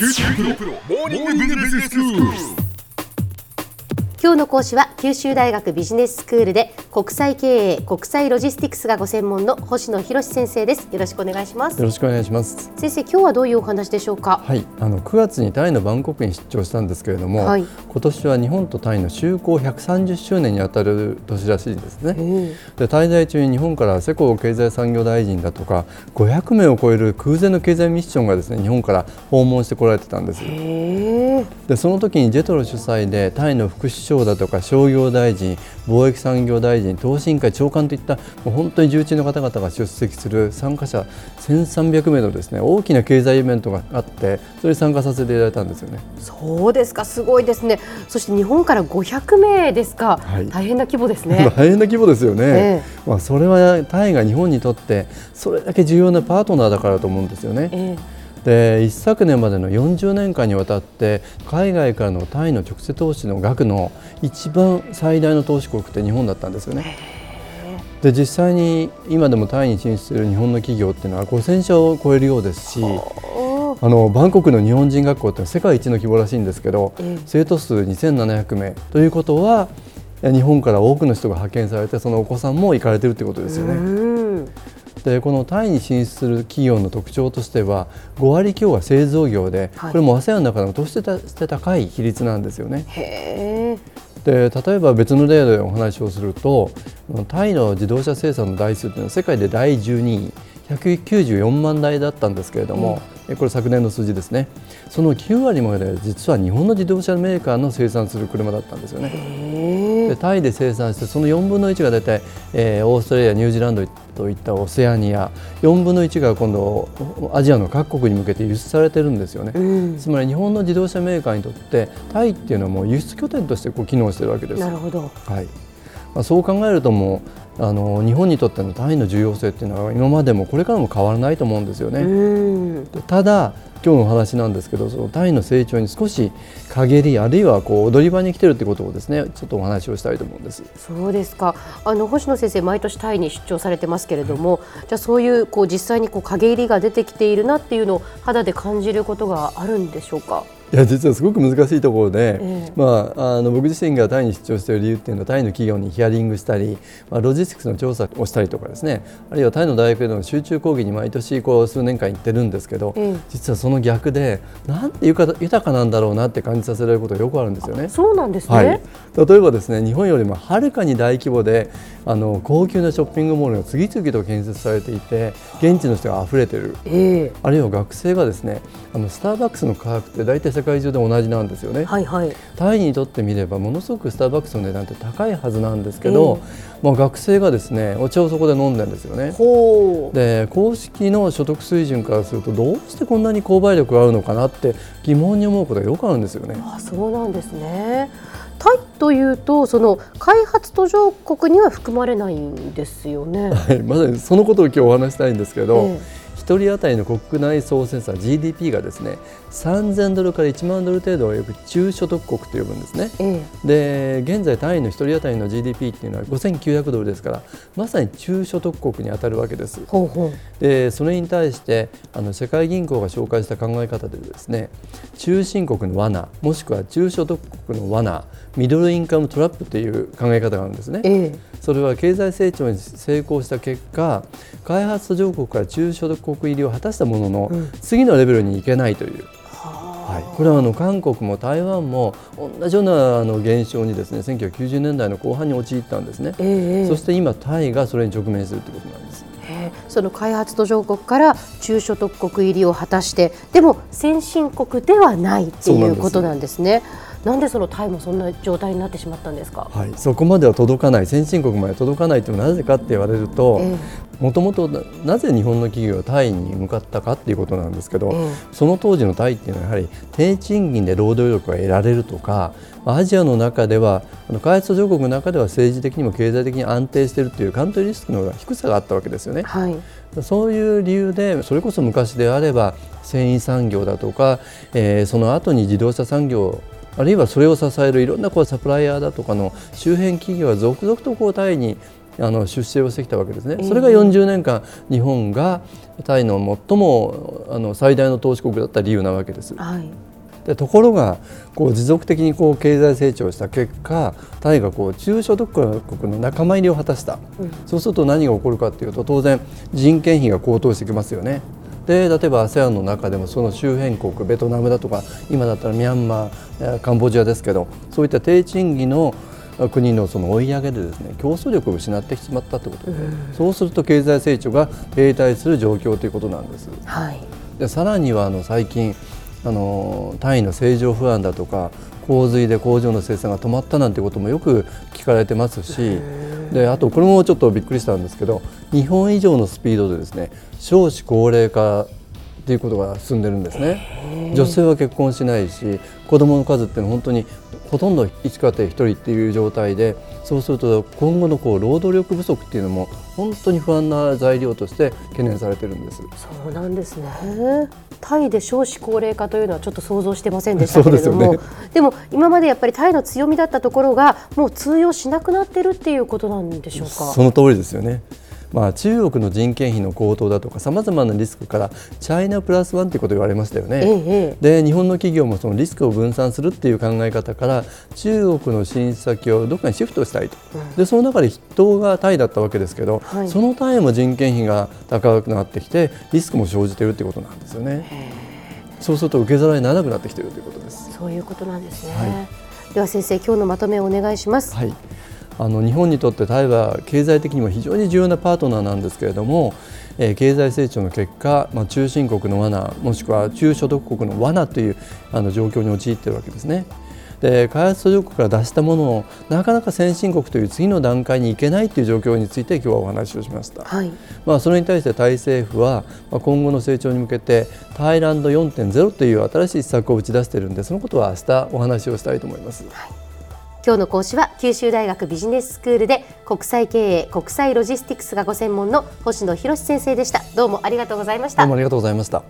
九州大学モーニングビジネススクール。今日の講師は九州大学ビジネススクールで国際経営国際ロジスティクスがご専門の星野博先生です。よろしくお願いします。よろしくお願いします。先生今日はどういうお話でしょうか？はい、あの9月にタイのバンコクに出張したんですけれども、はい。今年は日本とタイの修好130周年にあたる年らしいですね。うんで滞在中に日本から世耕経済産業大臣だとか500名を超える空前の経済ミッションがですね日本から訪問してこられてたんです。でその時にジェトロ主催でタイの副首相だとか商業大臣貿易産業大臣投資委員会長官といったもう本当に重鎮の方々が出席する参加者1300名のですね大きな経済イベントがあってそれに参加させていただいたんですよね。そうですかすごいですね。そして日本から500名ですか、はい。大変な規模ですね。大変な規模ですよね、えまあ、それはタイが日本にとってそれだけ重要なパートナーだからだと思うんですよね。えで一昨年までの40年間にわたって海外からのタイの直接投資の額の一番最大の投資国って日本だったんですよね。で実際に今でもタイに進出する日本の企業っていうのは5000社を超えるようですしあのバンコクの日本人学校って世界一の規模らしいんですけど、ええ。生徒数2700名。ということは日本から多くの人が派遣されてそのお子さんも行かれてるってことですよね。うんでこのタイに進出する企業の特徴としては5割強が製造業で、はい。これも ASEAN の中でもとしてたして高い比率なんですよね。で例えば別の例でお話をするとタイの自動車生産の台数というのは世界で第12位194万台だったんですけれども、えこれ昨年の数字ですね。その9割まで実は日本の自動車メーカーの生産する車だったんですよね。でタイで生産してその4分の1が大体、えーオーストラリアニュージーランドといったオセアニア4分の1が今度アジアの各国に向けて輸出されてるんですよね。うんつまり日本の自動車メーカーにとってタイっていうのはもう輸出拠点としてこう機能してるわけです。なるほどはいまあ、そう考えるともうあの日本にとってのタイの重要性っていうのは今までもこれからも変わらないと思うんですよね。ただ今日のお話なんですけどそのタイの成長に少し陰りあるいはこう踊り場に来てるってことをですねちょっとお話をしたいと思うんです。そうですか。あの星野先生毎年タイに出張されてますけれども、じゃあそういうこう実際にこう陰入りが出てきているなっていうのを肌で感じることがあるんでしょうか？いや実はすごく難しいところで、ええまあ、あの僕自身がタイに出張している理由っていうのはタイの企業にヒアリングしたり、まあ、ロジスティクスの調査をしたりとかですねあるいはタイの大学での集中講義に毎年こう数年間行ってるんですけど、ええ実はその逆でなんて豊か豊かなんだろうなって感じさせられることがよくあるんですよね。そうなんですね。はい、例えばですね日本よりもはるかに大規模であの高級なショッピングモールが次々と建設されていて現地の人が溢れてるええあるいは学生がですねあのスターバックスの価格って大体世界中で同じなんですよね。はいはい。タイにとってみればものすごくスターバックスの値段って高いはずなんですけど、まあ、学生がですねお茶をそこで飲んでるんですよね。で公式の所得水準からするとどうしてこんなに購買力があるのかなって疑問に思うことがよくあるんですよね。あそうなんですね。タイというとその開発途上国には含まれないんですよね。はい、まさにそのことを今日お話したいんですけど、え一人当たりの国内総生産 GDP がですね3000ドルから1万ドル程度をよく中所得国と呼ぶんですね。ええで現在タイの一人当たりの GDP っていうのは5900ドルですからまさに中所得国に当たるわけです。ほうほう。でそれに対してあの世界銀行が紹介した考え方でですね中進国の罠もしくは中所得国の罠ミドルインカムトラップという考え方があるんですね。ええそれは経済成長に成功した結果開発途上国から中所得国入りを果たしたものの、うん。次のレベルに行けないという、ははい、これはあの韓国も台湾も同じようなあの現象にですね1990年代の後半に陥ったんですね、ええそして今タイがそれに直面するということなんです。え。ーその開発途上国から中所得国入りを果たしてでも先進国ではないっていうことなんですね。なんでそのタイもそんな状態になってしまったんですか？はい、そこまでは届かない先進国まで届かないというのはなぜかって言われるとえもともとなぜ日本の企業がタイに向かったかっていうことなんですけど、ええその当時のタイっていうのはやはり低賃金で労働力が得られるとかアジアの中では開発途上国の中では政治的にも経済的に安定しているというカントリーリスクの低さがあったわけですよね。はい。そういう理由でそれこそ昔であれば繊維産業だとか、えーその後に自動車産業あるいはそれを支えるいろんなこうサプライヤーだとかの周辺企業が続々とこうタイにあの出世をしてきたわけですね、それが40年間日本がタイの最もあの最大の投資国だった理由なわけです。はい。でところがこう持続的にこう経済成長した結果タイがこう中所得国の仲間入りを果たした、うん、そうすると何が起こるかというと当然人件費が高騰してきますよね。で例えば ASEAN の中でもその周辺国ベトナムだとか今だったらミャンマーカンボジアですけどそういった低賃金の国のその追い上げでですね競争力を失ってしまったということ。で、うん、そうすると経済成長が停滞する状況ということなんです。はい、でさらにはあの最近あの単位の政情不安だとか洪水で工場の生産が止まったなんてこともよく聞かれてますしであとこれもちょっとびっくりしたんですけど日本以上のスピードでですね少子高齢化っていうことが進んでるんですね。女性は結婚しないし子どもの数っていうのは本当にほとんど1家庭1人っていう状態でそうすると今後のこう労働力不足っていうのも本当に不安な材料として懸念されてるんです。そうなんですね。タイで少子高齢化というのはちょっと想像してませんでしたけれども。で、ね,、でも今までやっぱりタイの強みだったところがもう通用しなくなってるっていうことなんでしょうか？その通りですよねまあ、中国の人件費の高騰だとかさまざまなリスクからチャイナプラスワンということ言われましたよね。ええ、で日本の企業もそのリスクを分散するっていう考え方から中国の進出先をどこかにシフトしたいと、うん、でその中で筆頭がタイだったわけですけど、はい、そのタイも人件費が高くなってきてリスクも生じているということなんですよね。そうすると受け皿にならなくなってきているということです。そういうことなんですね。はい、では先生今日のまとめをお願いします。はい。あの日本にとってタイは経済的にも非常に重要なパートナーなんですけれども、えー、経済成長の結果、まあ、中心国の罠もしくは中所得国の罠というあの状況に陥っているわけですね。で開発途上国から出したものをなかなか先進国という次の段階に行けないという状況について今日はお話をしました、はい、まあ、それに対してタイ政府は今後の成長に向けてタイランド4.0という新しい施策を打ち出しているんでそのことは明日お話をしたいと思います。はい今日の講師は九州大学ビジネススクールで国際経営国際ロジスティクスがご専門の星野博先生でした。どうもありがとうございました。どうもありがとうございました。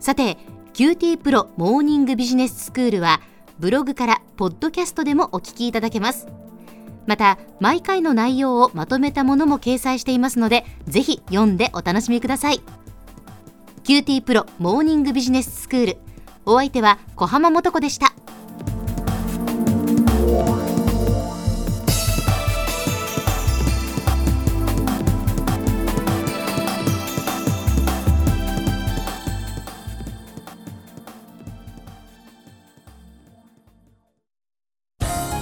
さて QT プロモーニングビジネススクールはブログからポッドキャストでもお聞きいただけます。また毎回の内容をまとめたものも掲載していますのでぜひ読んでお楽しみください。QT プロモーニングビジネススクール。お相手は小浜もとこでした